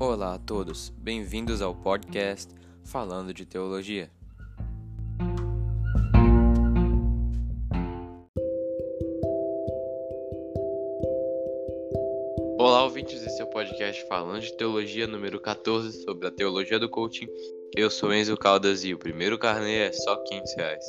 Olá a todos, bem-vindos ao podcast Falando de Teologia. Olá, ouvintes desse seu podcast Falando de Teologia número 14 sobre a teologia do coaching. Eu sou Enzo Caldas e o primeiro carnê é só 500 reais.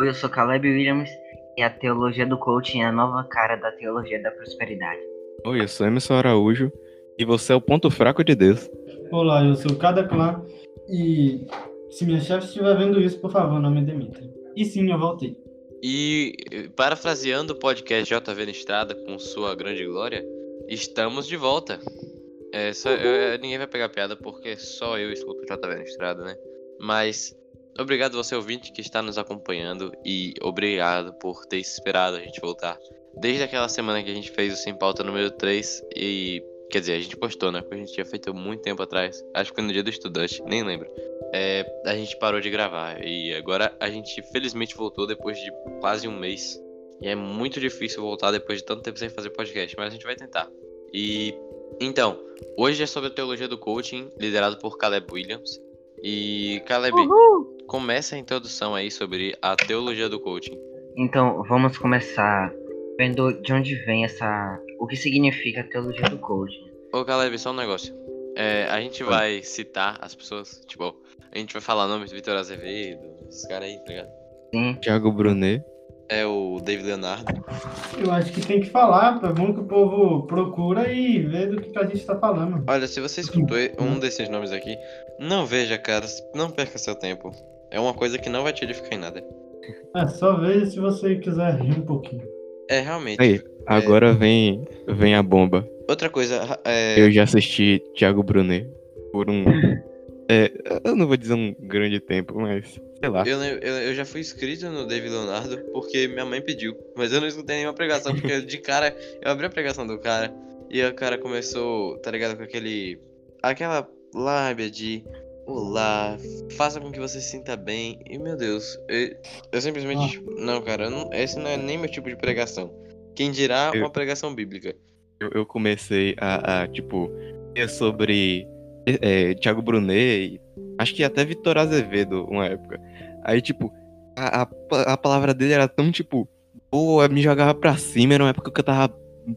Oi, eu sou Caleb Williams e a teologia do coaching é a nova cara da teologia da prosperidade. Oi, eu sou Emerson Araújo e você é o ponto fraco de Deus. Olá, eu sou Cada Clã e se minha chefe estiver vendo isso, por favor, não me demita. E sim, eu voltei. E parafraseando o podcast JV na Estrada com sua grande glória, estamos de volta. É, só, eu, ninguém vai pegar piada porque só eu escuto o JV na Estrada, né? Mas obrigado você ouvinte que está nos acompanhando e obrigado por ter esperado a gente voltar. Desde aquela semana que a gente fez o Sem Pauta número 3 e Quer dizer, a gente postou, né? Porque a gente tinha feito muito tempo atrás. Acho que foi no dia do estudante, nem lembro. É, a gente parou de gravar. E agora a gente felizmente voltou depois de quase um mês. E é muito difícil voltar depois de tanto tempo sem fazer podcast, mas a gente vai tentar. E então, hoje é sobre a teologia do coaching, liderado por Caleb Williams. E Caleb, Uhul! começa a introdução aí sobre a teologia do coaching. Então, vamos começar vendo de onde vem essa. O que significa a teologia do coaching. Ô, Caleb, só um negócio. É, a gente vai citar as pessoas, tipo, a gente vai falar nomes do Vitor Azevedo, esses caras aí, tá ligado? Sim. Thiago Brunet. É o David Leonardo. Eu acho que tem que falar, é bom que o povo procura e vê do que, que a gente tá falando. Olha, se você escutou um desses nomes aqui, não veja, cara, não perca seu tempo. É uma coisa que não vai te edificar em nada. É, só veja se você quiser rir um pouquinho. É, realmente. Aí, agora é... vem, vem a bomba. Outra coisa, é... Eu já assisti Thiago Brunet por um. é, eu não vou dizer um grande tempo, mas sei lá. Eu, eu, eu, já fui inscrito no David Leonardo porque minha mãe pediu. Mas eu não escutei nenhuma pregação, porque de cara, eu abri a pregação do cara e o cara começou, tá ligado, com aquele. aquela lábia de. Olá, faça com que você se sinta bem. E meu Deus, eu, eu simplesmente. Ah. Não, cara, não, esse não é nem meu tipo de pregação. Quem dirá eu, uma pregação bíblica. Eu, eu comecei a, a, tipo, sobre é, Thiago Brunet, acho que até Vitor Azevedo, uma época. Aí, tipo, a, a, a palavra dele era tão, tipo, boa, me jogava pra cima, era uma época que eu tava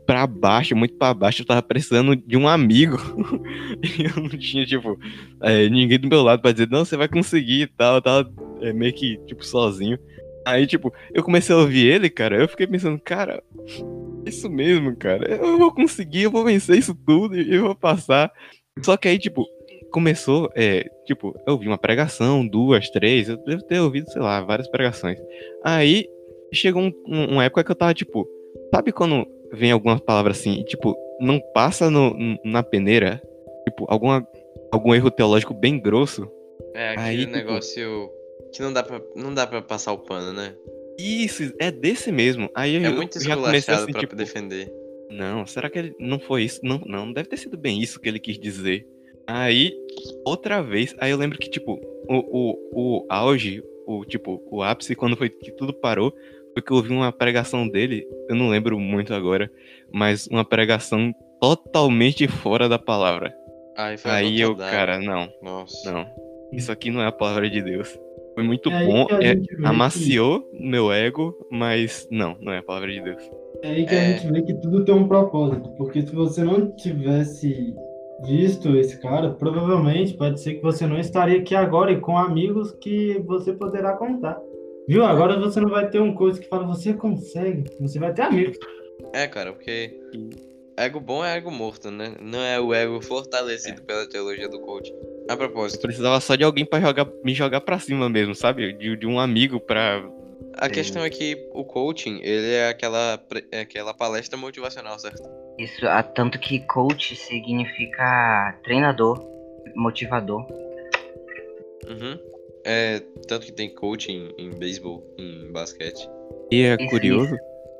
pra baixo, muito pra baixo, eu tava precisando de um amigo. e eu não tinha, tipo, é, ninguém do meu lado pra dizer, não, você vai conseguir e tal. Eu tava é, meio que, tipo, sozinho. Aí, tipo, eu comecei a ouvir ele, cara, eu fiquei pensando, cara, isso mesmo, cara, eu vou conseguir, eu vou vencer isso tudo e eu vou passar. Só que aí, tipo, começou, é, tipo, eu ouvi uma pregação, duas, três, eu devo ter ouvido, sei lá, várias pregações. Aí, chegou um, um, uma época que eu tava, tipo, sabe quando vem algumas palavras assim, tipo, não passa no, na peneira, tipo, alguma, algum erro teológico bem grosso. É, aquele aí, tipo, negócio que não dá, pra, não dá pra passar o pano, né? Isso, é desse mesmo. Aí é eu muito já comecei assim, pra tipo, defender. Não, será que ele não foi isso? Não, não, deve ter sido bem isso que ele quis dizer. Aí, outra vez, aí eu lembro que, tipo, o, o, o auge, o, tipo, o ápice, quando foi que tudo parou, porque eu ouvi uma pregação dele, eu não lembro muito agora, mas uma pregação totalmente fora da palavra. Ai, Aí eu, cara, não. Nossa. Não. Isso aqui não é a palavra de Deus. Foi muito é bom, é, amaciou que... meu ego, mas não, não é a palavra de Deus. É aí que é... a gente vê que tudo tem um propósito, porque se você não tivesse visto esse cara, provavelmente pode ser que você não estaria aqui agora e com amigos que você poderá contar. Viu? Agora você não vai ter um coisa que fala, você consegue. Você vai ter amigos. É, cara, porque ego bom é ego morto, né? Não é o ego fortalecido é. pela teologia do coach. A propósito. Eu precisava só de alguém para jogar, me jogar pra cima mesmo, sabe? De, de um amigo pra. A questão é que o coaching, ele é aquela, é aquela palestra motivacional, certo? Isso, tanto que coach significa treinador, motivador. Uhum. É, tanto que tem coaching em beisebol, em basquete. E é curioso,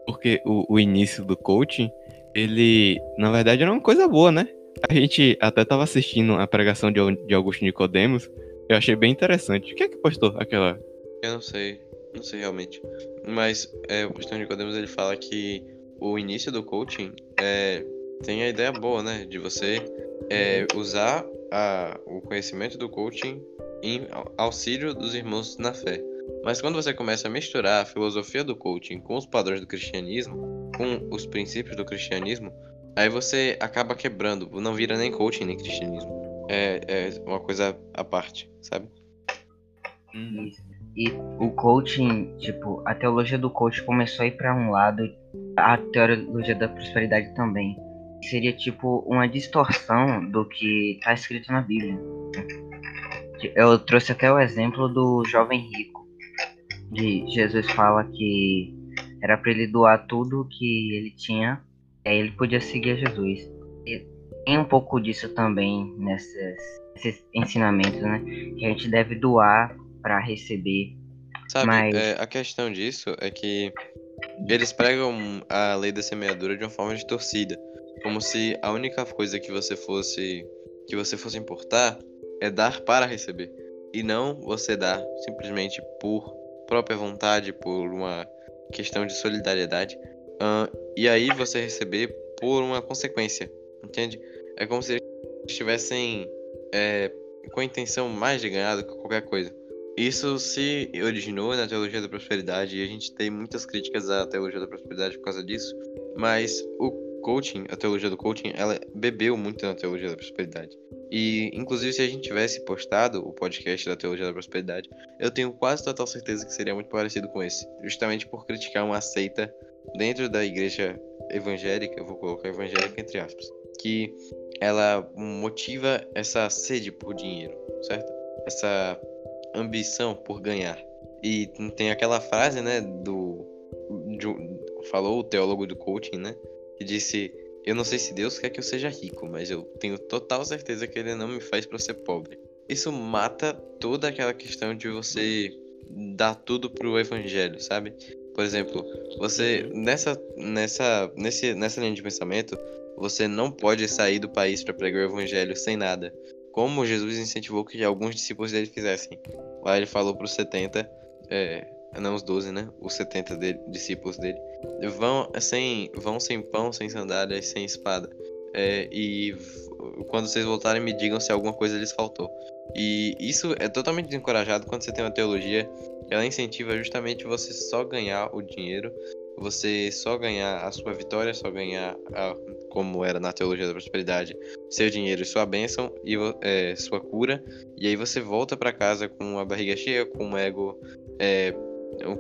porque o, o, início do coaching, ele, na verdade, era uma coisa boa, né? A gente até tava assistindo a pregação de, de Augusto Nicodemos, eu achei bem interessante. O que é que postou aquela? Eu não sei, não sei realmente. Mas é, o Augusto Nicodemos, ele fala que o início do coaching é, tem a ideia boa, né? De você é, usar a, o conhecimento do coaching em auxílio dos irmãos na fé. Mas quando você começa a misturar a filosofia do coaching com os padrões do cristianismo, com os princípios do cristianismo, aí você acaba quebrando, não vira nem coaching nem cristianismo. É, é uma coisa à parte, sabe? Isso. E o coaching, tipo, a teologia do coaching começou a ir para um lado, a teologia da prosperidade também. Seria tipo uma distorção do que está escrito na Bíblia. Eu trouxe até o exemplo do jovem rico. De Jesus fala que era para ele doar tudo que ele tinha, aí ele podia seguir Jesus. E tem um pouco disso também nesses, nesses ensinamentos, né? Que a gente deve doar para receber. Sabe, Mas- é, a questão disso é que eles pregam a lei da semeadura de uma forma distorcida, como se a única coisa que você fosse que você fosse importar é dar para receber e não você dar simplesmente por própria vontade, por uma questão de solidariedade, ahn, e aí você receber por uma consequência, entende? É como se eles estivessem é, com a intenção mais de ganhar do que qualquer coisa. Isso se originou na teologia da prosperidade e a gente tem muitas críticas à teologia da prosperidade por causa disso, mas o coaching, a teologia do coaching, ela bebeu muito na teologia da prosperidade. E, inclusive, se a gente tivesse postado o podcast da teologia da prosperidade, eu tenho quase total certeza que seria muito parecido com esse, justamente por criticar uma seita dentro da igreja evangélica, eu vou colocar evangélica entre aspas, que ela motiva essa sede por dinheiro, certo? Essa ambição por ganhar. E tem aquela frase, né, do, de falou o teólogo do coaching, né, que disse: "Eu não sei se Deus quer que eu seja rico, mas eu tenho total certeza que ele não me faz para ser pobre". Isso mata toda aquela questão de você dar tudo pro evangelho, sabe? Por exemplo, você nessa nessa nesse nessa linha de pensamento, você não pode sair do país para pregar o evangelho sem nada. Como Jesus incentivou que alguns discípulos dele fizessem. Lá ele falou para os 70, é, não os 12, né? Os 70 dele, discípulos dele. Vão sem, vão sem pão, sem sandálias, sem espada. É, e quando vocês voltarem, me digam se alguma coisa lhes faltou. E isso é totalmente desencorajado quando você tem uma teologia ela incentiva justamente você só ganhar o dinheiro, você só ganhar a sua vitória, só ganhar, a, como era na teologia da prosperidade, seu dinheiro e sua bênção e é, sua cura. E aí você volta pra casa com a barriga cheia, com o ego, é,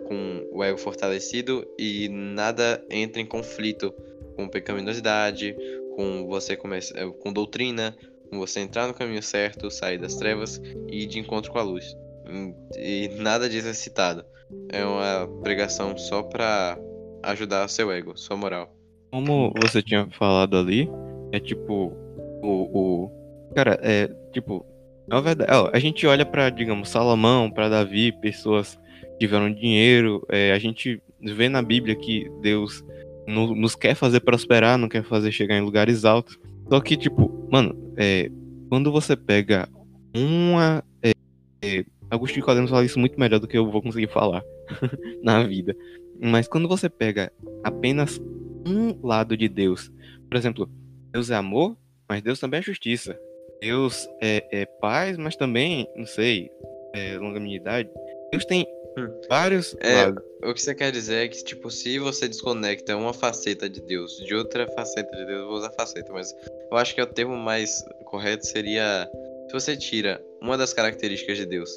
com o ego fortalecido e nada entra em conflito com pecaminosidade, com você começa, é, com doutrina, com você entrar no caminho certo, sair das trevas e ir de encontro com a luz. E nada disso é citado. É uma pregação só pra ajudar seu ego, sua moral. Como você tinha falado ali, é tipo. O. o cara, é tipo. Na verdade, a gente olha pra, digamos, Salomão, pra Davi, pessoas tiveram dinheiro. é, a gente vê na Bíblia que Deus no- nos quer fazer prosperar, não quer fazer chegar em lugares altos. Só que, tipo, mano, é, quando você pega uma. É, é, Agostinho Codemos fala isso muito melhor do que eu vou conseguir falar na vida. Mas quando você pega apenas um lado de Deus. Por exemplo, Deus é amor, mas Deus também é justiça. Deus é, é paz, mas também, não sei, é longanimidade. Deus tem. Vários É, lados. O que você quer dizer é que, tipo, se você desconecta uma faceta de Deus de outra faceta de Deus, eu vou usar faceta, mas eu acho que o termo mais correto seria se você tira uma das características de Deus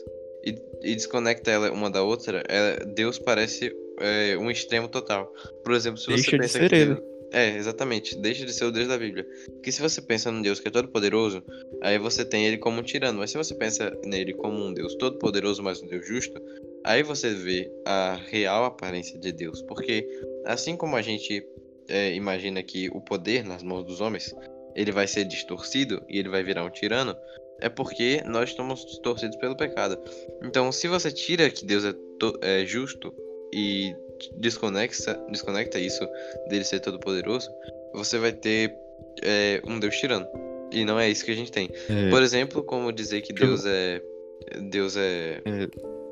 e, e desconecta ela uma da outra, é- Deus parece é, um extremo total. Por exemplo, se você Deixa de pensa ser que ele. Deus- É, exatamente. Deixa de ser o Deus da Bíblia. Porque se você pensa num Deus que é todo poderoso, aí você tem ele como um tirano. Mas se você pensa nele como um Deus todo poderoso, mas um Deus justo, aí você vê a real aparência de Deus. Porque assim como a gente é, imagina que o poder nas mãos dos homens ele vai ser distorcido e ele vai virar um tirano, é porque nós estamos distorcidos pelo pecado. Então, se você tira que Deus é, é justo e desconecta, desconecta isso dele ser todo poderoso, você vai ter é, um Deus tirano. E não é isso que a gente tem. É, Por exemplo, como dizer que Deus é. Deus é.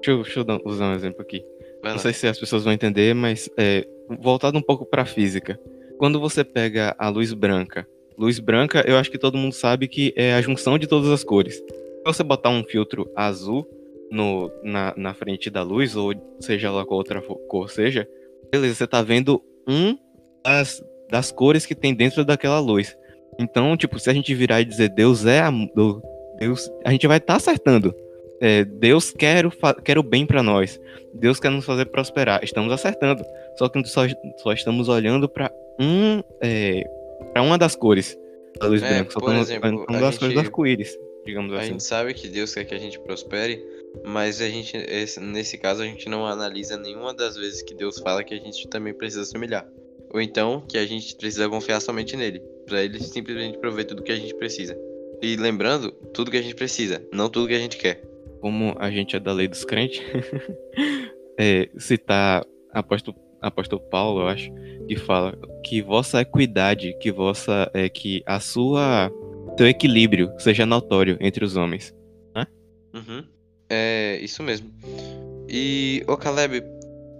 Deixa eu, deixa eu usar um exemplo aqui. Vai Não lá. sei se as pessoas vão entender, mas é, voltado um pouco para física. Quando você pega a luz branca luz branca, eu acho que todo mundo sabe que é a junção de todas as cores. Se você botar um filtro azul no, na, na frente da luz, ou seja lá qual outra cor seja, beleza, você tá vendo um das, das cores que tem dentro daquela luz. Então, tipo, se a gente virar e dizer Deus é amor, Deus, a gente vai estar tá acertando. É, Deus quer o, quer o bem para nós. Deus quer nos fazer prosperar. Estamos acertando. Só que só, só estamos olhando para um, é, para uma das cores da luz É, branca. Só por exemplo, para uma a das cores do arco-íris, digamos A assim. gente sabe que Deus quer que a gente prospere, mas a gente, esse- nesse caso, a gente não analisa nenhuma das vezes que Deus fala que a gente também precisa se humilhar. Ou então que a gente precisa confiar somente nele, pra ele simplesmente prover tudo que a gente precisa. E lembrando, tudo que a gente precisa, não tudo que a gente quer. Como a gente é da lei dos crentes, é, citar apóstolo, apóstolo Paulo, eu acho, que fala que vossa equidade, que vossa é que a sua seu equilíbrio seja notório entre os homens. Uhum. É isso mesmo. E, ô Caleb,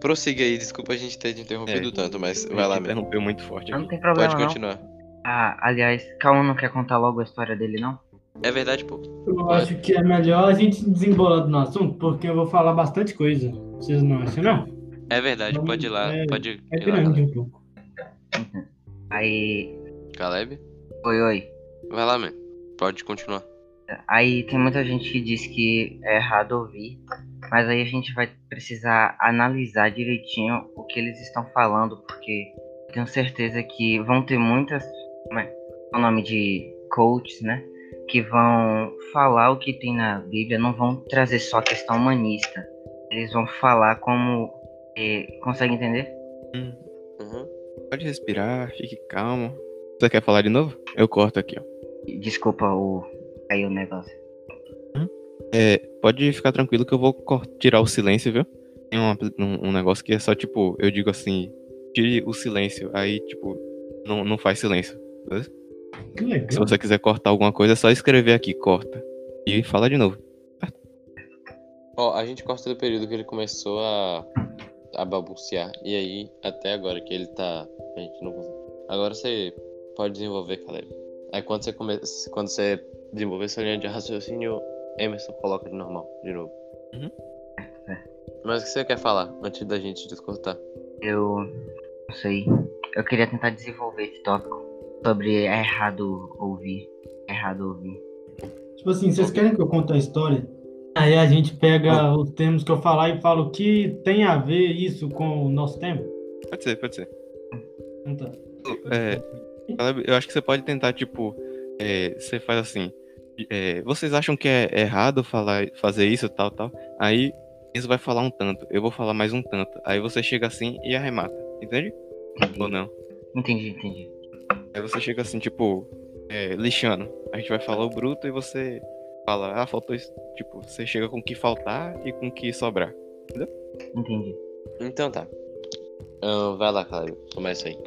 prossiga aí, desculpa a gente ter te interrompido É, tanto, mas vai lá gente mesmo. interrompeu muito forte Não aqui. tem problema, Pode não. continuar. Ah, aliás, Calma não quer contar logo a história dele, não? É verdade, pô. Eu acho que é melhor a gente desembolar no assunto, porque eu vou falar bastante coisa. Vocês não acham, não? É verdade, pode ir lá, É- pode É ir lá, grande Caleb. um pouco. Aí. Caleb. Oi, oi. Vai lá, man. Pode continuar. Aí tem muita gente que diz que é errado ouvir, mas aí a gente vai precisar analisar direitinho o que eles estão falando, porque eu tenho certeza que vão ter muitas, como é o nome de coaches, né? Que vão falar o que tem na Bíblia, não vão trazer só a questão humanista. Eles vão falar como. eh, consegue entender? Uhum. Pode respirar, fique calmo. Você quer falar de novo? Eu corto aqui, ó. Desculpa o. Aí o negócio. É, pode ficar tranquilo que eu vou tirar o silêncio, viu? Tem um, um- um negócio que é só tipo, eu digo assim, tire o silêncio, aí tipo, não, não faz silêncio. Que legal. Se você quiser cortar alguma coisa, é só escrever aqui, corta. E fala de novo. Ó, a gente corta do período que ele começou a, a balbuciar. E aí, até agora que ele tá. A gente não consegue. Agora você pode desenvolver, Caleb. Aí quando você começa. Quando você desenvolver essa linha de raciocínio, Emerson coloca de normal, de novo. Uhum. Mas o que você quer falar antes da gente descortar? Eu não sei. Eu queria tentar desenvolver esse tópico sobre é errado ouvir. É errado ouvir. Tipo assim, vocês querem que eu conte a história? Aí a gente pega os termos que eu falar e fala o que tem a ver isso com o nosso tema? Pode ser, pode ser. Então, É, Caleb, eu acho que você pode tentar, tipo, é, você faz assim. é, vocês acham que é errado falar, fazer isso, tal, tal? Aí isso vai falar um tanto, eu vou falar mais um tanto. Aí você chega assim e arremata, entende? Entendi. Ou não? Entendi, entendi. Aí você chega assim, tipo, é, lixando. A gente vai falar o bruto e você fala, ah, faltou isso. Tipo, você chega com o que faltar e com o que sobrar. Entendi. Então tá. Ahn, vai lá, Caleb. Começa aí.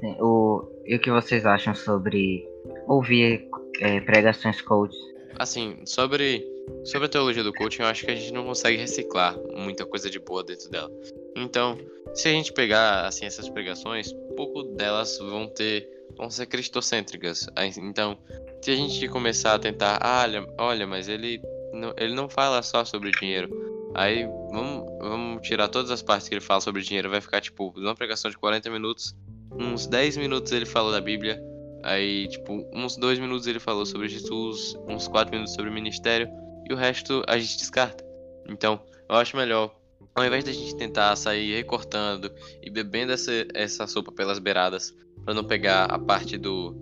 Sim, O, e o que vocês acham sobre ouvir é, pregações coaches? Assim, sobre, sobre a teologia do coaching, eu acho que a gente não consegue reciclar muita coisa de boa dentro dela. Então, se a gente pegar assim essas pregações, pouco delas vão ter vão ser cristocêntricas. Então, se a gente começar a tentar, ah, olha, mas ele não, ele não fala só sobre dinheiro. Aí vamos, vamos tirar todas as partes que ele fala sobre dinheiro, vai ficar tipo, numa pregação de 40 minutos, uns 10 minutos ele falou da Bíblia, Aí, tipo, uns dois minutos ele falou sobre Jesus, uns quatro minutos sobre ministério, e o resto a gente descarta. Então, eu acho melhor, ao invés da gente tentar sair recortando e bebendo essa, essa sopa pelas beiradas, pra não pegar a parte do,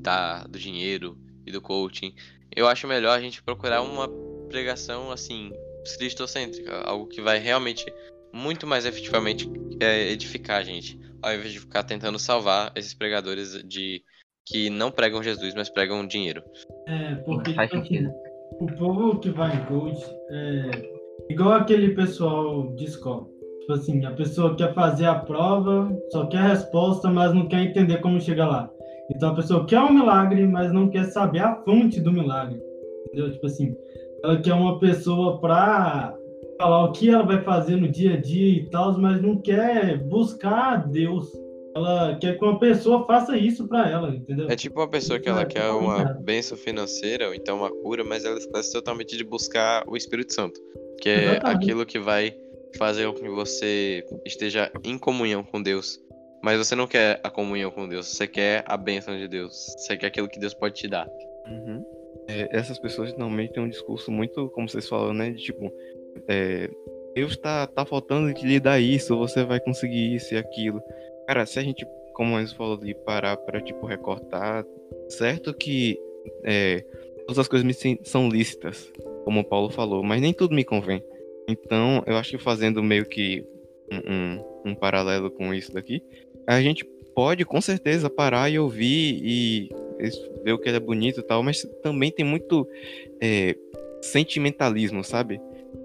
da, do dinheiro e do coaching, eu acho melhor a gente procurar uma pregação, assim, cristocêntrica, algo que vai realmente, muito mais efetivamente, é, edificar a gente, ao invés de ficar tentando salvar esses pregadores de que não pregam Jesus, mas pregam dinheiro. É, porque Faz tipo assim, sentido. O povo que vai em coach é igual aquele pessoal de escola. Tipo assim, a pessoa quer fazer a prova, só quer a resposta, mas não quer entender como chegar lá. Então a pessoa quer um milagre, mas não quer saber a fonte do milagre. Entendeu? Tipo assim, ela quer uma pessoa pra falar o que ela vai fazer no dia a dia e tal, mas não quer buscar Deus. Ela quer que uma pessoa faça isso pra ela, entendeu? É tipo uma pessoa que ela é quer uma bênção financeira ou então uma cura, mas ela esquece totalmente de buscar o Espírito Santo, que é Exatamente. aquilo que vai fazer com que você esteja em comunhão com Deus. Mas você não quer a comunhão com Deus, você quer a bênção de Deus, você quer aquilo que Deus pode te dar. Uhum. É, essas pessoas normalmente têm um discurso muito, como vocês falam, né? De tipo, é, Deus tá, tá faltando de lhe dar isso, você vai conseguir isso e aquilo. Cara, se a gente, como a falou ali, parar pra, tipo, recortar, certo que é, todas as coisas me são lícitas, como o Paulo falou, mas nem tudo me convém. Então, eu acho que fazendo meio que um, um, um paralelo com isso daqui, a gente pode com certeza parar e ouvir e ver o que é bonito e tal, mas também tem muito é, sentimentalismo, sabe?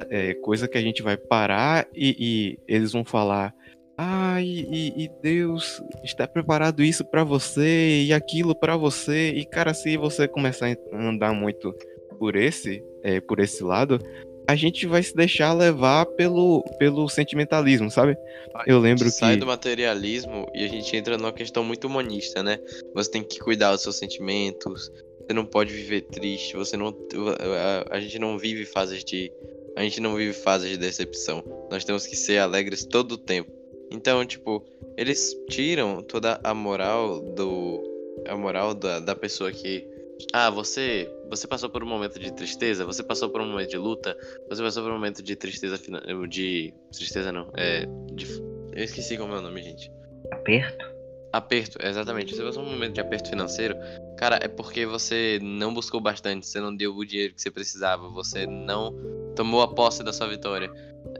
É, coisa que a gente vai parar e, e eles vão falar. Ah, e, e- Deus está preparado isso pra você e aquilo pra você. E cara, se você começar a andar muito por esse, é, por esse lado, a gente vai se deixar levar pelo, pelo sentimentalismo, sabe? Eu lembro sai que do materialismo e a gente entra numa questão muito humanista, né? Você tem que cuidar dos seus sentimentos, você não pode viver triste, você não. A, a gente não vive fases de. A gente não vive fases de decepção. Nós temos que ser alegres todo o tempo. Então, tipo, eles tiram toda a moral do. A moral da, da pessoa que. Ah, você. Você passou por um momento de tristeza, você passou por um momento de luta, você passou por um momento de tristeza fina- de. Tristeza não. É. De eu esqueci como é o nome, gente. Aperto. Aperto, exatamente. Você passou um momento de aperto financeiro, cara, é porque você não buscou bastante, você não deu o dinheiro que você precisava, você não tomou a posse da sua vitória.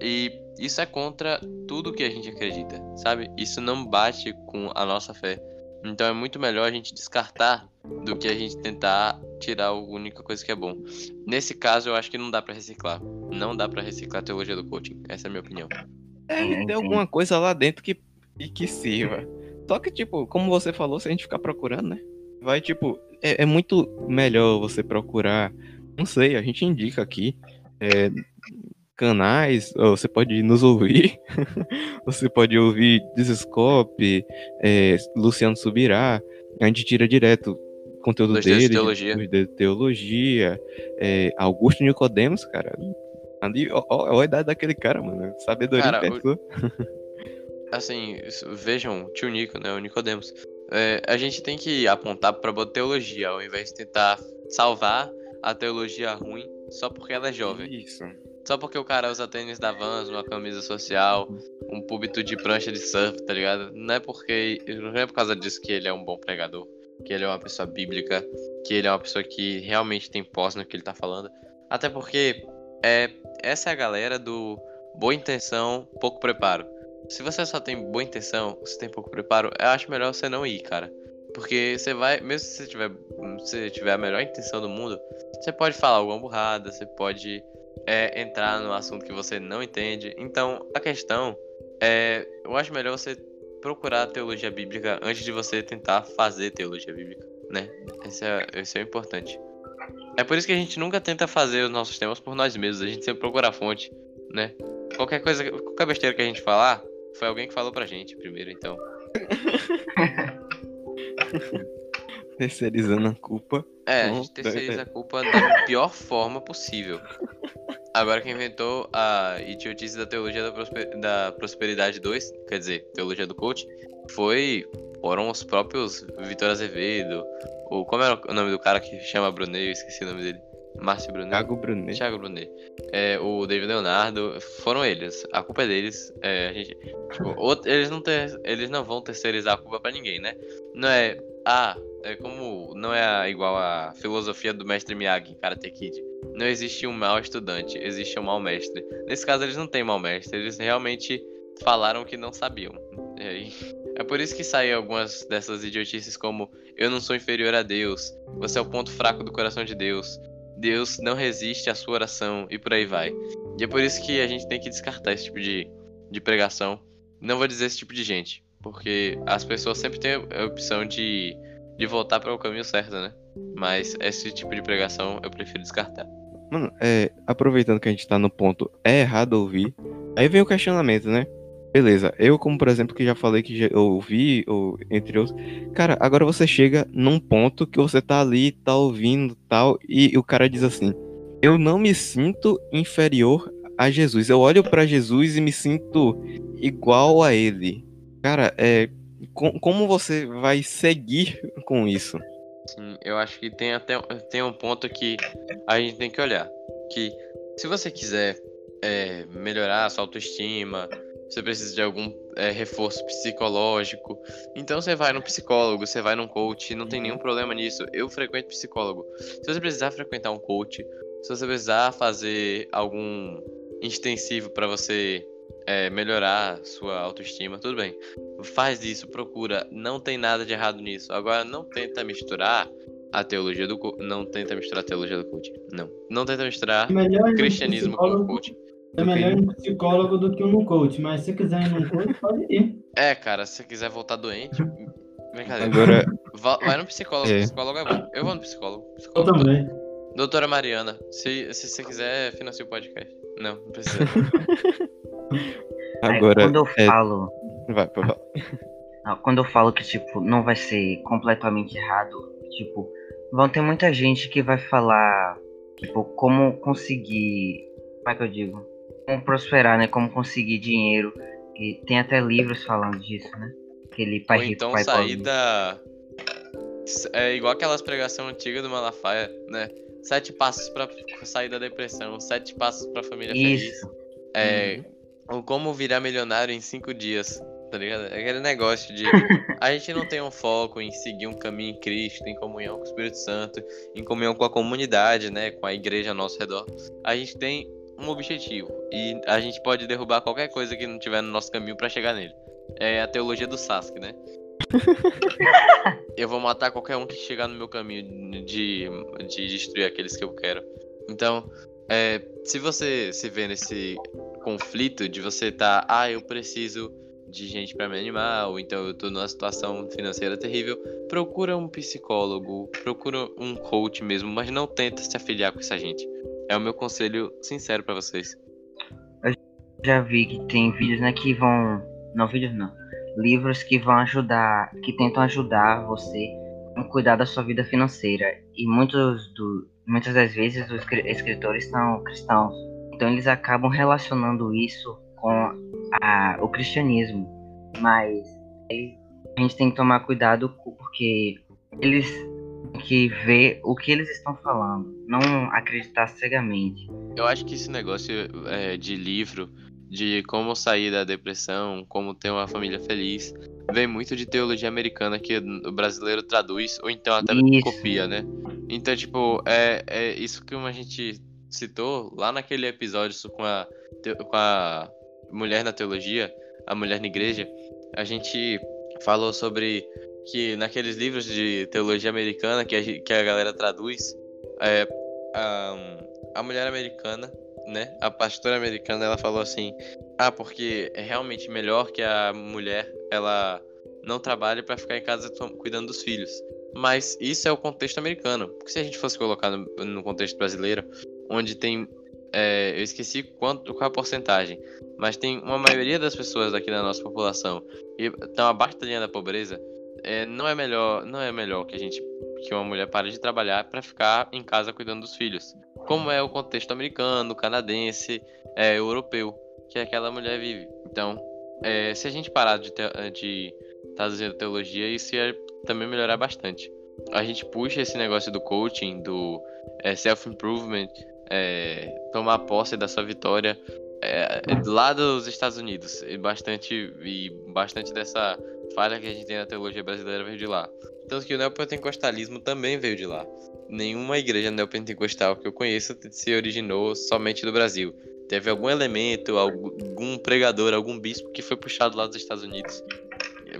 E isso é contra tudo que a gente acredita, sabe? Isso não bate com a nossa fé. Então é muito melhor a gente descartar do que a gente tentar tirar a única coisa que é bom. Nesse caso, eu acho que não dá pra reciclar. Não dá pra reciclar a teologia do coaching. Essa é a minha opinião. Deve ter Entendi. alguma coisa lá dentro que, que, que sirva. Só que, tipo, como você falou, se a gente ficar procurando, né? Vai, tipo, é, é muito melhor você procurar. Não sei, a gente indica aqui. é, canais, você pode nos ouvir. você pode ouvir Desescope, é, Luciano Subirá. A gente tira direto conteúdo Dois de dele, teologia. de teologia, é, Augusto Nicodemos, cara. Ali, ó, ó, a idade daquele cara, mano. Sabedoria Cara, em o-. Assim, vejam, tio Nico, né? O Nicodemos. É, a gente tem que apontar pra boa teologia, ao invés de tentar salvar a teologia ruim só porque ela é jovem. Isso. Só porque o cara usa tênis da Vans, uma camisa social, um púlpito de prancha de surf, tá ligado? Não é porque. Não é por causa disso que ele é um bom pregador, que ele é uma pessoa bíblica, que ele é uma pessoa que realmente tem posse no que ele tá falando. Até porque é, essa é a galera do boa intenção, pouco preparo. Se você só tem boa intenção, você tem pouco preparo, eu acho melhor você não ir, cara. Porque você vai, mesmo se você tiver, se tiver a melhor intenção do mundo, você pode falar alguma burrada, você pode é, entrar no assunto que você não entende. Então, a questão é, eu acho melhor você procurar a teologia bíblica antes de você tentar fazer teologia bíblica, né? Esse é, esse é o importante. É por isso que a gente nunca tenta fazer os nossos temas por nós mesmos, a gente sempre procura a fonte, né? Qualquer coisa, qualquer besteira que a gente falar, foi alguém que falou pra gente primeiro, então. Terceirizando a culpa. É, a Bom, gente terceiriza a culpa da pior forma possível. Agora quem inventou a idiotice da teologia da, prosper- da prosperidade 2, quer dizer, teologia do coach, foi foram os próprios Vitor Azevedo, o como era o nome do cara que chama Brunet, eu esqueci o nome dele. Márcio Brunet. Thiago Brunet. Thiago Brunet. É, o David Leonardo, foram eles. A culpa é deles. É, a gente, tipo, out- eles, não ter, eles não vão terceirizar a culpa pra ninguém, né? Não é. Ah, é como. Não é igual a filosofia do mestre Miyagi em Karate Kid. Não existe um mau estudante, existe um mau mestre. Nesse caso, eles não têm mau mestre, eles realmente falaram que não sabiam. Aí, é por isso que saem algumas dessas idiotices como eu não sou inferior a Deus, você é o ponto fraco do coração de Deus. Deus não resiste à sua oração e por aí vai. E é por isso que a gente tem que descartar esse tipo de, de pregação. Não vou dizer esse tipo de gente, porque as pessoas sempre têm a opção de, de voltar para o caminho certo, né? Mas esse tipo de pregação eu prefiro descartar. Mano, é, aproveitando que a gente tá no ponto, é errado ouvir. Aí vem o questionamento, né? Beleza, eu como por exemplo que já falei que já ouvi, ou entre outros, cara, agora você chega num ponto que você tá ali, tá ouvindo tal, e, o cara diz assim, eu não me sinto inferior a Jesus, eu olho para Jesus e me sinto igual a ele. Cara, é, com, como você vai seguir com isso? Sim, eu acho que tem até tem um ponto que a gente tem que olhar, que se você quiser é, melhorar a sua autoestima, você precisa de algum é, reforço psicológico. Então você vai no psicólogo, você vai num coach, não tem nenhum problema nisso. Eu frequento psicólogo. Se você precisar frequentar um coach, se você precisar fazer algum extensivo para você é, melhorar sua autoestima, tudo bem. Faz isso, procura. Não tem nada de errado nisso. Agora não tenta misturar a teologia do não tenta misturar a teologia do coach. Não. Não tenta misturar Melhor cristianismo com o coach. É melhor ir no psicólogo do que no coach, mas se quiser ir no coach, pode ir. É, cara, se você quiser voltar doente, brincadeira. Agora, Vai no psicólogo, É. psicólogo é bom. Eu vou no psicólogo. Eu psicólogo também. Doutora Mariana, se, se você quiser, financia o podcast. Não, não precisa. Aí, agora, quando eu é, falo. vai, vai, vai. Não, Quando eu falo que, tipo, não vai ser completamente errado, tipo, vão ter muita gente que vai falar, tipo, como conseguir. Como é que eu digo? Como prosperar, né? Como conseguir dinheiro. E tem até livros falando disso, né? Aquele pai Ou rico, então pai sair pobre. da. É igual aquelas pregação antiga do Malafaia, né? Sete passos pra sair da depressão, sete passos pra família feliz. Isso. É. Ou como virar milionário em cinco dias, tá ligado? É aquele negócio de. A gente não tem um foco em seguir um caminho em Cristo, em comunhão com o Espírito Santo, em comunhão com a comunidade, né? Com a igreja ao nosso redor. A gente tem um objetivo. E a gente pode derrubar qualquer coisa que não tiver no nosso caminho pra chegar nele. É a teologia do Sasuke, né? eu vou matar qualquer um que chegar no meu caminho de, de destruir aqueles que eu quero. Então, é, se você se vê nesse conflito de você tá, ah, eu preciso de gente pra me animar, ou então eu tô numa situação financeira terrível, procura um psicólogo, procura um coach mesmo, mas não tenta se afiliar com essa gente. É o meu conselho sincero pra vocês. Já vi que tem vídeos, né, que vão. Não, vídeos não. Livros que vão ajudar, que tentam ajudar você a cuidar da sua vida financeira. E muitos do, muitas das vezes os escri- escritores são cristãos. Então eles acabam relacionando isso com a, o cristianismo. Mas a gente tem que tomar cuidado porque eles têm que ver o que eles estão falando, não acreditar cegamente. Eu acho que esse negócio é, de livro, de como sair da depressão, como ter uma família feliz, vem muito de teologia americana que o brasileiro traduz, ou então até Isso. copia, né? Então, tipo, é, é isso que a gente citou lá naquele episódio com a, com a mulher na teologia, a mulher na igreja, a gente falou sobre que naqueles livros de teologia americana que a, que a galera traduz, é, a, a mulher americana, né, a pastora americana, ela falou assim, ah, porque é realmente melhor que a mulher, ela não trabalhe pra ficar em casa cuidando dos filhos. Mas isso é o contexto americano. Porque se a gente fosse colocar no, no contexto brasileiro, onde tem. é, eu esqueci quanto, qual a porcentagem. Mas tem uma maioria das pessoas aqui da nossa população que estão abaixo da linha da pobreza. é, não é melhor não é melhor que a gente que uma mulher pare de trabalhar para ficar em casa cuidando dos filhos. Como é o contexto americano, canadense, é, europeu, que aquela mulher vive. Então, é, se a gente parar de, te- de traduzir teologia, isso ia também melhorar bastante. A gente puxa esse negócio do coaching, do é, self-improvement, é, tomar posse da sua vitória é, é, lá dos Estados Unidos. E bastante, e bastante dessa falha que a gente tem na teologia brasileira veio de lá. Tanto que o neopentecostalismo também veio de lá. Nenhuma igreja neopentecostal que eu conheça se originou somente do Brasil. Teve algum elemento, algum pregador, algum bispo que foi puxado lá dos Estados Unidos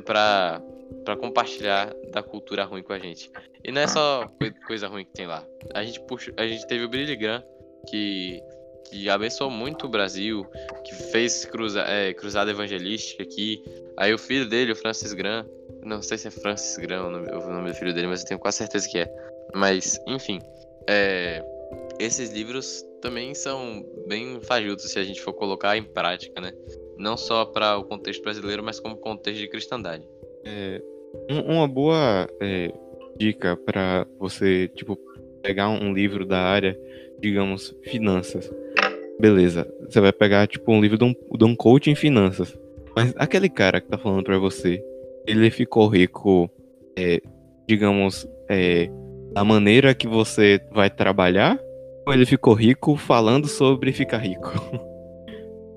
pra, pra compartilhar da cultura ruim com a gente. E não é só coi- coisa ruim que tem lá. A gente, puxa, a gente teve o Billy Graham, que, que abençoou muito o Brasil, que fez cruza, é, cruzada evangelística aqui. Aí o filho dele, o Francis Graham, não sei se é Francis Graham o nome, o nome do filho dele, mas eu tenho quase certeza que é. Mas, enfim, é, esses livros também são bem fajutos se a gente for colocar em prática, né? não só para o contexto brasileiro, mas como contexto de cristandade. É, um- uma boa é, dica para você, tipo, pegar um livro da área, digamos, finanças. Beleza, você vai pegar, tipo, um livro de um, de um coach em finanças. Mas aquele cara que tá falando pra você, ele ficou rico, é, digamos, é, da maneira que você vai trabalhar? Ou ele ficou rico falando sobre ficar rico?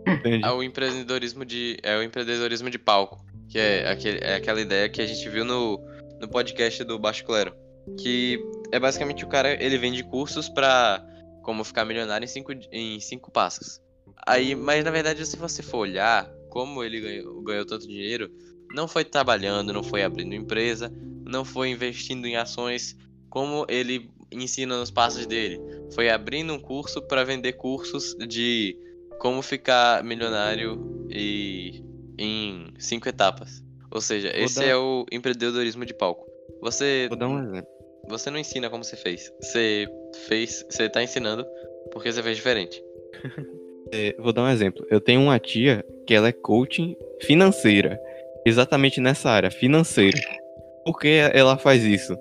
Entende? É o empreendedorismo de, é o empreendedorismo de palco, que é, aquele, é aquela ideia que a gente viu no, no podcast do Baixo Clero, que é basicamente o cara, ele vende cursos pra como ficar milionário em cinco, em cinco passos. Aí, mas na verdade, se você for olhar como ele ganhou, ganhou tanto dinheiro, não foi trabalhando, não foi abrindo empresa, não foi investindo em ações, como ele ensina nos passos dele. Foi abrindo um curso para vender cursos de como ficar milionário e em cinco etapas. Ou seja, Vou esse dar- é o empreendedorismo de palco. Você Vou dar um exemplo. Você não ensina como você fez. Você fez, você tá ensinando porque você fez diferente. É, vou dar um exemplo. Eu tenho uma tia que ela é coaching financeira. Exatamente nessa área, financeira. Por que ela faz isso?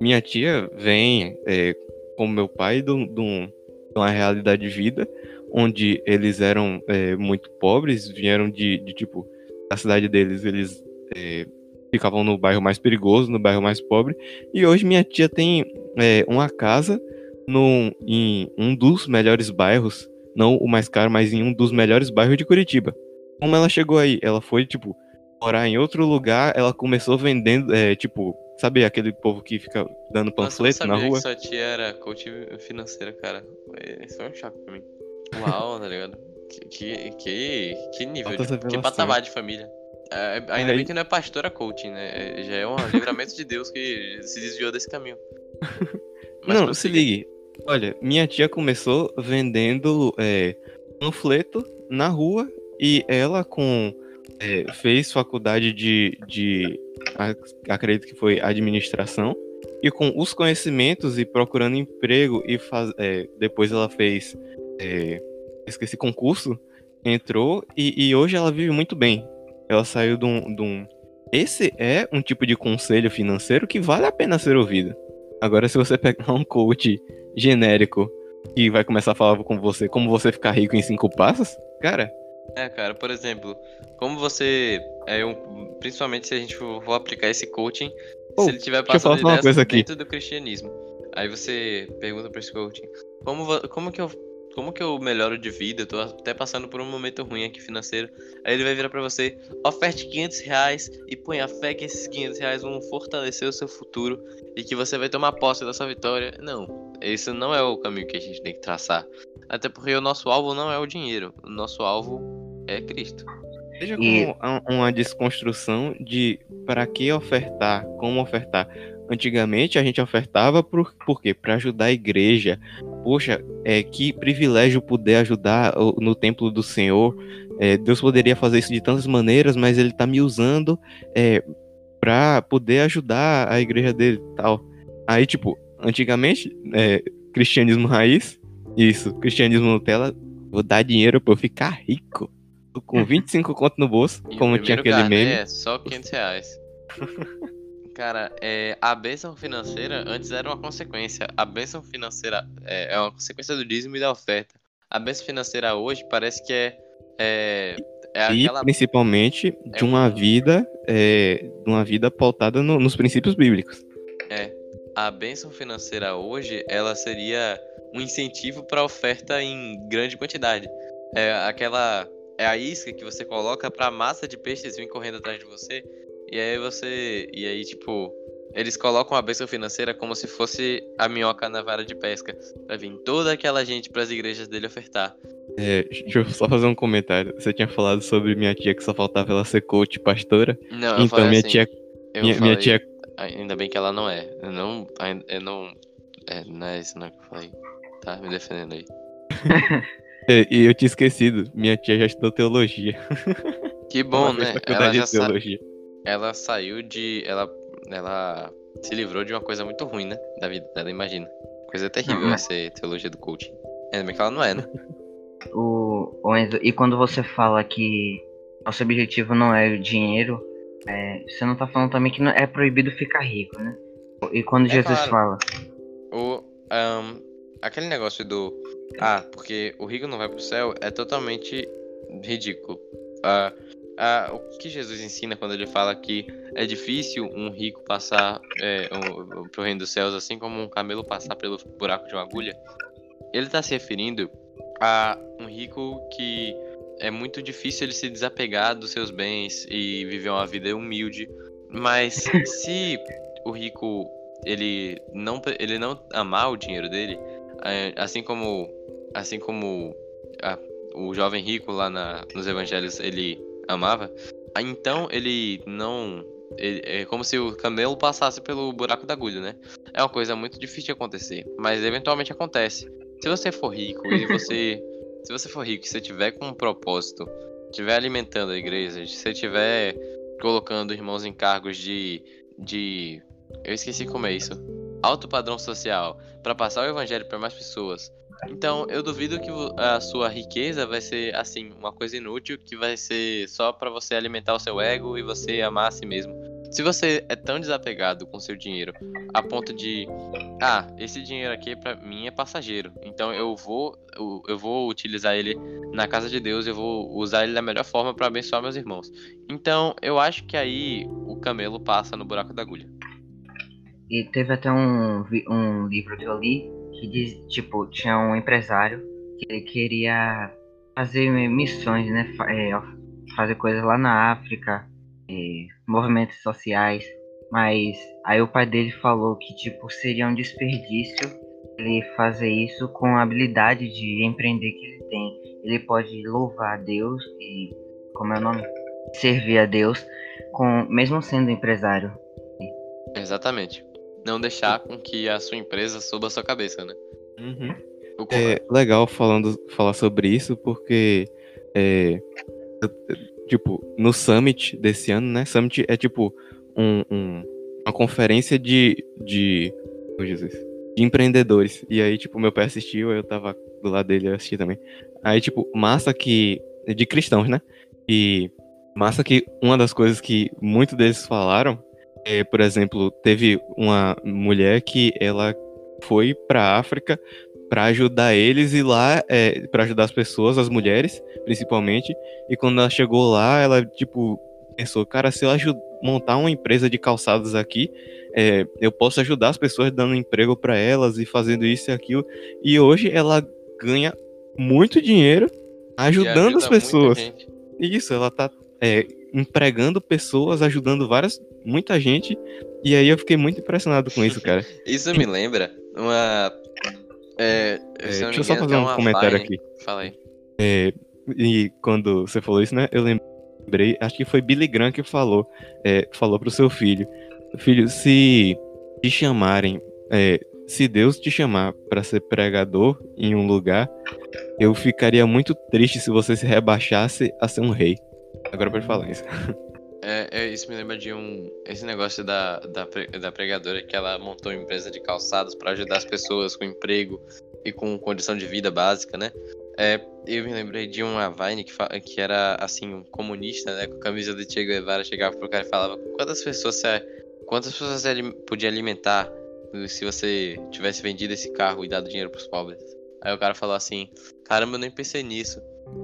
Minha tia vem, é, como meu pai, de uma realidade de vida onde eles eram é, muito pobres, vieram de, de, tipo, da cidade deles, eles é, ficavam no bairro mais perigoso, no bairro mais pobre. E hoje minha tia tem é, uma casa em um dos melhores bairros não o mais caro, mas em um dos melhores bairros de Curitiba. Como ela chegou aí? Ela foi, tipo, morar em outro lugar, ela começou vendendo, é, tipo, sabe aquele povo que fica dando Nossa, eu não panfleto na rua? que sua tia era coach financeira, cara. Isso foi um choque pra mim. Uau, tá ligado? Que, que, que, que nível, de, que patamar de família. É, ainda Aí- bem que não é pastora coaching, né? É- Já é um livramento de Deus que se desviou desse caminho. Mas não, prossiga. se ligue. Olha, minha tia começou vendendo é, panfleto na rua e ela com é, fez faculdade de, de ac- acredito que foi administração e com os conhecimentos e procurando emprego e faz, é, depois ela fez é, esqueci concurso entrou e, e hoje ela vive muito bem ela saiu de um, de um esse é um tipo de conselho financeiro que vale a pena ser ouvido agora se você pegar um coach genérico que vai começar a falar com você como você ficar rico em cinco passos cara É, cara, por exemplo, como você. É um, principalmente se a gente for, for aplicar esse coaching, Oh, se ele tiver passando ideias coisa aqui. dentro do cristianismo. Aí você pergunta pra esse coaching, como, como que eu. Como que eu melhoro de vida? Eu tô até passando por um momento ruim aqui financeiro. Aí ele vai virar pra você, oferte 500 reais e ponha fé que esses 500 reais vão fortalecer o seu futuro e que você vai tomar posse da sua vitória. Não, esse não é o caminho que a gente tem que traçar. Até porque o nosso alvo não é o dinheiro. O nosso alvo é Cristo. Veja como há uma desconstrução de para que ofertar, como ofertar. Antigamente a gente ofertava por, por quê? Para ajudar a igreja. Poxa, é, que privilégio poder ajudar no templo do Senhor. É, Deus poderia fazer isso de tantas maneiras, mas Ele está me usando é, para poder ajudar a igreja dele tal. Aí, tipo, antigamente, é, cristianismo raiz, isso, cristianismo Nutella, vou dar dinheiro para eu ficar rico. Tô com 25 conto no bolso, E como tinha aquele carnê meme. É só 500 reais. Cara, é, a bênção financeira antes era uma consequência. A bênção financeira é, é uma consequência do dízimo e da oferta. A bênção financeira hoje parece que é. É, é E aquela. principalmente de é uma um- vida, é, de uma vida pautada no- nos princípios bíblicos. É, a bênção financeira hoje, ela seria um incentivo para oferta em grande quantidade. É aquela é a isca que você coloca para massa de peixes vir correndo atrás de você. E aí você e aí tipo, eles colocam a bênção financeira como se fosse a minhoca na vara de pesca, para vir toda aquela gente para as igrejas dele ofertar. É, deixa eu só fazer um comentário. Você tinha falado sobre minha tia que só faltava ela ser coach pastora. Não, eu então falei minha assim, tia, minha, minha falei- tia Ainda bem que ela não é. Eu não. Eu não. É, não é isso não que eu falei. Tá me defendendo aí. é, e eu tinha esquecido. Minha tia já estudou teologia. Que bom, né? Ela já sa... ela saiu de. Ela. Ela se livrou de uma coisa muito ruim, né? Da vida dela, imagina. Coisa terrível ser teologia do coaching. Ainda bem que ela não é, né? O, o Enzo, e quando você fala que nosso objetivo não é o dinheiro, é, você não tá falando também que não é proibido ficar rico, né? E quando É Jesus claro. fala, O, ahn, aquele negócio do. Ah, porque o rico não vai pro céu é totalmente ridículo. Ah, ah, o que Jesus ensina quando ele fala que é difícil um rico passar é, o- o- pro reino dos céus, assim como um camelo passar pelo buraco de uma agulha? Ele tá se referindo a um rico que é muito difícil ele se desapegar dos seus bens e viver uma vida humilde. Mas se o rico ele não ele não amar o dinheiro dele, é, assim como assim como a- o jovem rico lá na- nos evangelhos ele amava, então ele não ele- é como se o camelo passasse pelo buraco da agulha, né? É uma coisa muito difícil de acontecer, mas eventualmente acontece. Se você for rico e você se você for rico e você tiver com um propósito, estiver alimentando a igreja, se você estiver colocando irmãos em cargos de de eu esqueci como é isso. Alto padrão social para passar o evangelho para mais pessoas. Então, eu duvido que a sua riqueza vai ser assim, uma coisa inútil que vai ser só para você alimentar o seu ego e você amar a si mesmo. Se você é tão desapegado com seu dinheiro a ponto de, ah, esse dinheiro aqui para mim é passageiro, então eu vou eu, eu vou utilizar ele na casa de Deus, eu vou usar ele da melhor forma para abençoar meus irmãos. Então, eu acho que aí o camelo passa no buraco da agulha. E teve até um, um livro que eu li que diz, tipo, tinha um empresário que ele queria fazer missões, né? é, fazer coisas lá na África, é, movimentos sociais. Mas aí o pai dele falou que, tipo, seria um desperdício ele fazer isso com a habilidade de empreender que ele tem. Ele pode louvar a Deus e, como é o nome? Servir a Deus, com, mesmo sendo empresário. Exatamente. Não deixar com que a sua empresa suba a sua cabeça, né? Uhum. É legal falando, falar sobre isso porque, é, tipo, no Summit desse ano, né? Summit é tipo um, um- uma conferência de, de, oh, Jesus, de empreendedores. E aí, tipo, meu pai assistiu, eu tava do lado dele, eu assisti também. Aí, tipo, massa que, de cristãos, né? E massa que uma das coisas que muitos deles falaram, é, por exemplo, teve uma mulher que ela foi pra África para ajudar eles e lá é, para ajudar as pessoas, as mulheres, principalmente. E quando ela chegou lá, ela tipo pensou, cara, se eu montar uma empresa de calçados aqui, é, eu posso ajudar as pessoas dando emprego para elas e fazendo isso e aquilo. E hoje ela ganha muito dinheiro ajudando ajuda as pessoas. Isso, ela tá é, empregando pessoas, ajudando várias, muita gente. E aí eu fiquei muito impressionado com isso, cara. Isso me lembra uma. É, É, deixa eu só fazer um comentário aqui. Fala aí. É, e quando você falou isso, né? Eu lembrei, acho que foi Billy Graham que falou, é, falou pro seu filho, filho, se te chamarem, é, se Deus te chamar para ser pregador em um lugar, eu ficaria muito triste se você se rebaixasse a ser um rei. Agora pode falar isso. É, é, isso me lembra de um. Esse negócio da, da, da pregadora que ela montou uma empresa de calçados para ajudar as pessoas com emprego e com condição de vida básica, né? É, eu me lembrei de uma Vine que, que era assim, um comunista, né? Com a camisa de Che Guevara, chegava pro cara e falava quantas pessoas você, quantas pessoas você podia alimentar se você tivesse vendido esse carro e dado dinheiro pros pobres. Aí o cara falou assim, caramba, eu nem pensei nisso.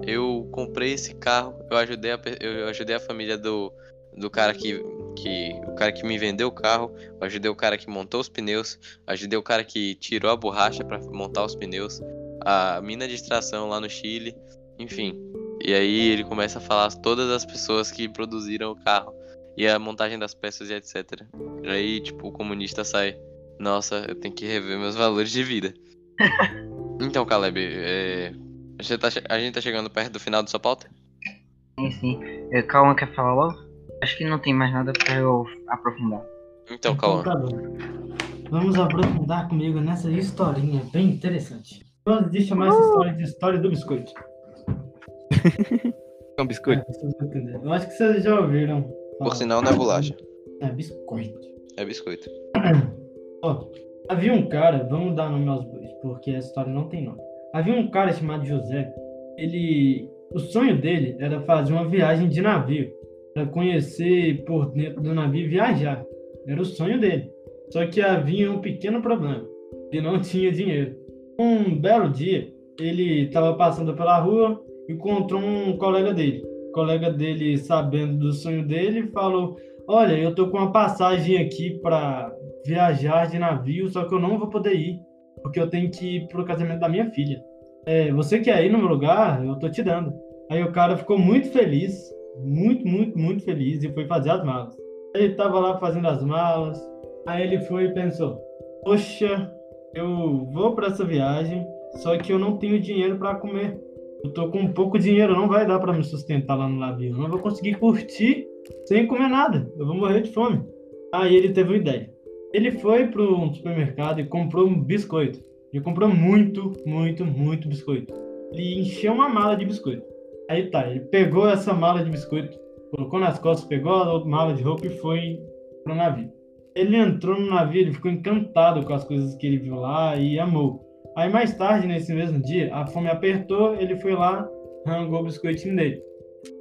Eu comprei esse carro, eu ajudei a, eu ajudei a família do, do cara que, que. O cara que me vendeu o carro, eu ajudei o cara que montou os pneus, ajudei o cara que tirou a borracha pra montar os pneus, a mina de extração lá no Chile, enfim. E aí ele começa a falar todas as pessoas que produziram o carro e a montagem das peças e etc. E aí, tipo, o comunista sai. Nossa, eu tenho que rever meus valores de vida. então, Caleb, é, a, gente tá, a gente tá chegando perto do final da sua pauta? Sim, sim. Eh, Calma, quer falar logo? Acho que não tem mais nada pra eu aprofundar. Então, Cauã. tá bom. Vamos aprofundar comigo nessa historinha bem interessante. Eu gosto de chamar essa história de história do biscoito. É um biscoito. É. Eu acho que vocês já ouviram. Por falar. sinal, não é bolacha, É biscoito. é biscoito. Ó, havia um cara, vamos dar nome aos bois, porque a história não tem nome. Havia um cara chamado José, ele O sonho dele era fazer uma viagem de navio, para conhecer por dentro do navio e viajar. Era o sonho dele. Só que havia um pequeno problema. Ele não tinha dinheiro. Um belo dia, ele estava passando pela rua encontrou um colega dele. O colega dele, sabendo do sonho dele, falou: Olha, eu tô com uma passagem aqui para viajar de navio, só que eu não vou poder ir, porque eu tenho que ir pro casamento da minha filha. É, você quer ir no meu lugar? Eu tô te dando. Aí o cara ficou muito feliz, muito, muito, muito feliz e foi fazer as malas. Ele tava lá fazendo as malas, aí ele foi e pensou: Poxa, eu vou para essa viagem, só que eu não tenho dinheiro para comer. Eu tô com pouco dinheiro, não vai dar para me sustentar lá no navio. Eu não vou conseguir curtir sem comer nada. Eu vou morrer de fome. Aí ele teve uma ideia. Ele foi para um supermercado e comprou um biscoito. Ele comprou muito, muito, muito biscoito. Ele encheu uma mala de biscoito. Aí tá, ele pegou essa mala de biscoito, colocou nas costas, pegou a mala de roupa e foi pro navio. Ele entrou no navio, ele ficou encantado com as coisas que ele viu lá e amou. Aí mais tarde, nesse mesmo dia, a fome apertou, ele foi lá, rangou o biscoitinho dele.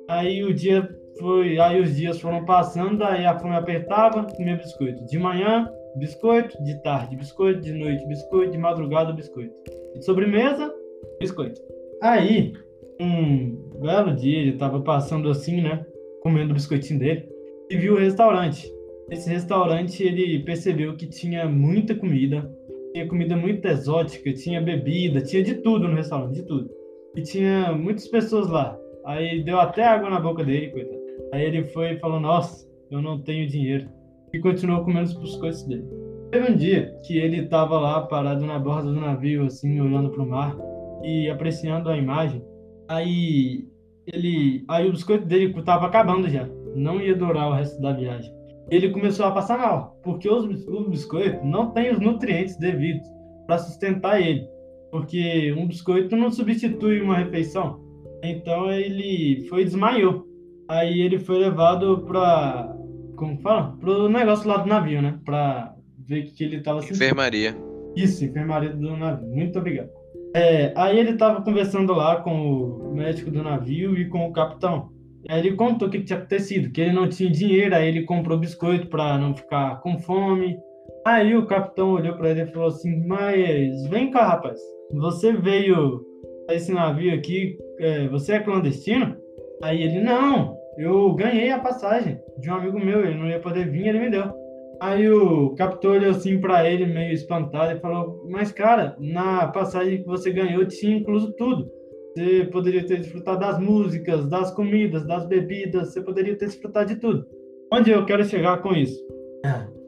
Aí o dia foi, aí os dias foram passando, aí a fome apertava, comia biscoito. De manhã, biscoito, de tarde, biscoito, de noite, biscoito, de madrugada, biscoito. De sobremesa, biscoito. Aí, um belo dia, ele estava passando assim, né, comendo o biscoitinho dele, e viu o restaurante. Esse restaurante, ele percebeu que tinha muita comida, tinha comida muito exótica, tinha bebida, tinha de tudo no restaurante, de tudo. E tinha muitas pessoas lá. Aí deu até água na boca dele, coitado. Aí ele foi e falou: Nossa, eu não tenho dinheiro. E continuou comendo os biscoitos dele. Teve um dia que ele estava lá parado na borda do navio, assim, olhando para o mar e apreciando a imagem. Aí ele, aí o biscoito dele estava acabando já, não ia durar o resto da viagem ele começou a passar mal, porque os, o biscoito não tem os nutrientes devidos para sustentar ele, porque um biscoito não substitui uma refeição. Então ele foi desmaiou. Aí ele foi levado para como fala? Pro negócio lá do navio, né? Para ver que ele estava sentindo. Enfermaria. Isso, enfermaria do navio. Muito obrigado. É, aí ele estava conversando lá com o médico do navio e com o capitão. Aí ele contou o que tinha acontecido, que ele não tinha dinheiro, aí ele comprou biscoito para não ficar com fome. Aí o capitão olhou para ele e falou assim: Mas vem cá, rapaz, você veio a esse navio aqui, é, você é clandestino? Aí ele: Não, eu ganhei a passagem de um amigo meu, ele não ia poder vir, ele me deu. Aí o capitão olhou assim para ele, meio espantado, e falou: Mas cara, na passagem que você ganhou tinha incluso tudo. Você poderia ter desfrutado das músicas, das comidas, das bebidas, você poderia ter desfrutado de tudo. Onde eu quero chegar com isso?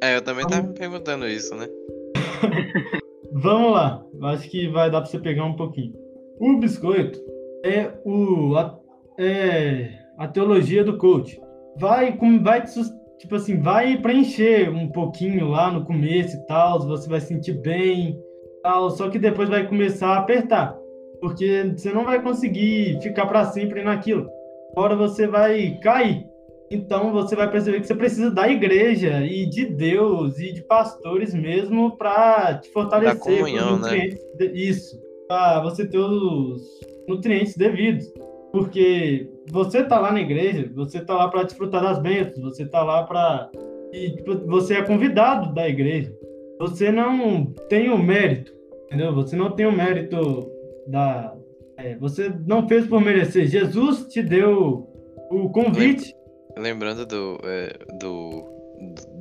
É, eu também estava me perguntando isso, né? Vamos lá, acho que vai dar para você pegar um pouquinho. O biscoito é, o, a, é a teologia do coach. Vai, vai tipo assim, vai preencher um pouquinho lá no começo e tal, você vai sentir bem, tal, só que depois vai começar a apertar porque você não vai conseguir ficar para sempre naquilo. Agora você vai cair. Então você vai perceber que você precisa da igreja e de Deus e de pastores mesmo para te fortalecer. Da comunhão, né? Isso, para você ter os nutrientes devidos. Porque você tá lá na igreja, você tá lá para desfrutar das bênçãos, você tá lá para e tipo, você é convidado da igreja. Você não tem o mérito, entendeu? Você não tem o mérito da é, você não fez por merecer. Jesus te deu o convite. Lembrando do, é, do,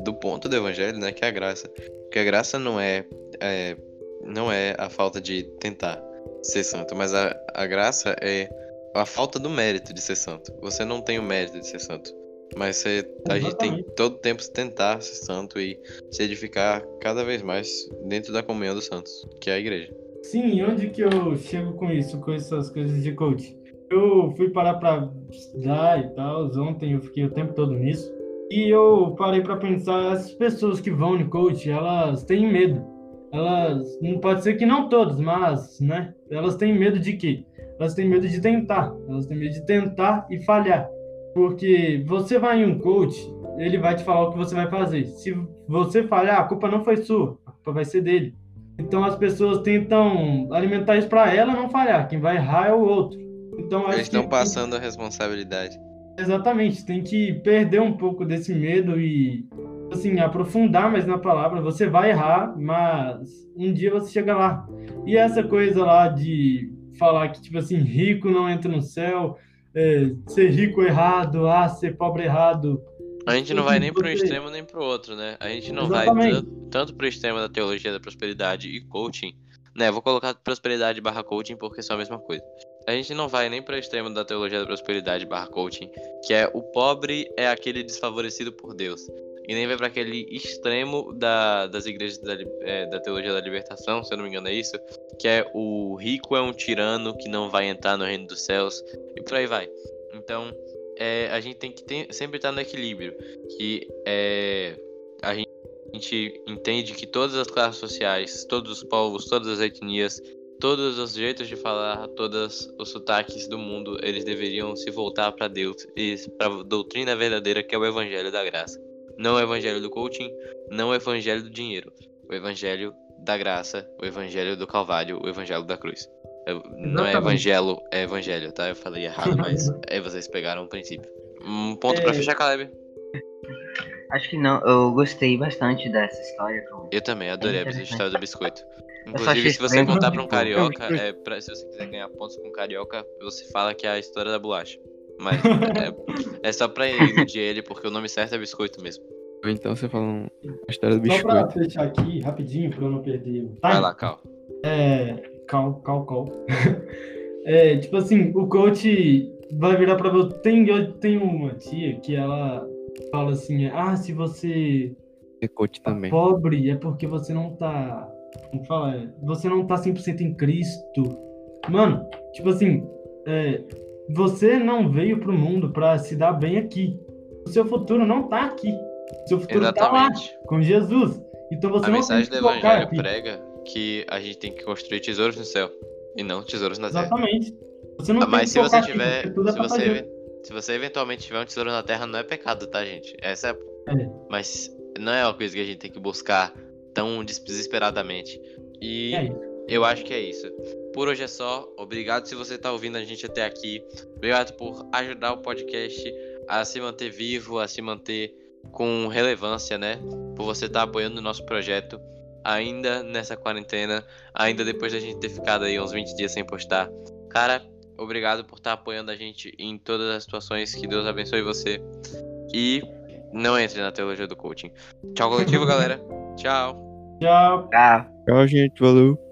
do ponto do evangelho, né, que é a graça. Porque a graça não é, é não é a falta de tentar ser santo, mas a, a graça é a falta do mérito de ser santo. Você não tem o mérito de ser santo. Mas você, a gente tem todo tempo se tentar ser santo e se edificar cada vez mais dentro da comunhão dos santos, que é a igreja. Sim, onde que eu chego com isso, com essas coisas de coach? Eu fui parar para estudar e tal, ontem eu fiquei o tempo todo nisso. E eu parei para pensar, as pessoas que vão no coach, elas têm medo. Elas, não pode ser que não todas, mas, né? Elas têm medo de quê? Elas têm medo de tentar. Elas têm medo de tentar e falhar. Porque você vai em um coach, ele vai te falar o que você vai fazer. Se você falhar, a culpa não foi sua, a culpa vai ser dele. Então as pessoas tentam alimentar isso para ela não falhar. Quem vai errar é o outro. Então Eles estão passando a responsabilidade. Exatamente, tem que perder um pouco desse medo e assim, aprofundar mais na palavra. Você vai errar, mas um dia você chega lá. E essa coisa lá de falar que, tipo assim, rico não entra no céu, é, ser rico errado, ah, ser pobre errado. A gente não vai nem para um extremo nem para o outro, né? A gente não Exatamente. vai tan- tanto para o extremo da teologia da prosperidade e coaching, né? Vou colocar prosperidade barra coaching porque são a mesma coisa. A gente não vai nem para o extremo da teologia da prosperidade barra coaching, que é o pobre é aquele desfavorecido por Deus. E nem vai para aquele extremo da, das igrejas da, é, da teologia da libertação, se eu não me engano é isso, que é o rico é um tirano que não vai entrar no reino dos céus, e por aí vai. Então, é, a gente tem que ter- sempre estar no equilíbrio, que é, a gente, a gente entende que todas as classes sociais, todos os povos, todas as etnias, todos os jeitos de falar, todos os sotaques do mundo, eles deveriam se voltar para Deus e para a doutrina verdadeira que é o evangelho da graça. Não o evangelho do coaching, não o evangelho do dinheiro, o evangelho da graça, o evangelho do calvário, o evangelho da cruz. Eu- Não é evangelho, é evangelho, tá? Eu falei errado, mas aí vocês pegaram o princípio. Um ponto pra É. fechar, Caleb. Acho que não, eu gostei bastante dessa história. Tom. Eu também, adorei a interessante. história do biscoito. Inclusive, se você contar pra um carioca, eu- é, pra- se você quiser ganhar pontos com um carioca, você fala que é a história da bolacha. Mas é, é só pra iludir ele, porque o nome certo é biscoito mesmo. Ou então você fala um- a história do Só pra biscoito. fechar aqui, rapidinho, pra eu não perder o Vai lá, Cal. É. Cal, cal, cal. É, tipo assim, o coach vai virar pra você. Tem, eu tenho uma tia que ela fala assim: ah, se você É coach tá também. pobre é porque você não tá. Como fala? Você não tá 100% em Cristo. Mano, tipo assim, é, você não veio pro mundo pra se dar bem aqui. O seu futuro não tá aqui. O seu futuro tá lá, com Jesus. Então você A não mensagem do evangelho aqui. prega que a gente tem que construir tesouros no céu e não tesouros na terra. Exatamente. Você não Ah, Mas se você aqui, tiver. tudo é Se você, passageiro. se você eventualmente tiver um tesouro na terra, não é pecado, tá, gente? Essa é. É. Mas não é uma coisa que a gente tem que buscar tão des- desesperadamente. E É eu acho que é isso. Por hoje é só. Obrigado se você tá ouvindo a gente até aqui. Obrigado por ajudar o podcast a se manter vivo, a se manter com relevância, né? Por você estar apoiando o nosso projeto ainda nessa quarentena, ainda depois da gente ter ficado aí uns 20 dias sem postar. Cara, obrigado por estar apoiando a gente em todas as situações. Que Deus abençoe você. E não entre na teologia do coaching. Tchau, coletivo, galera. Tchau. Tchau. Tá. Tchau, gente. Valeu.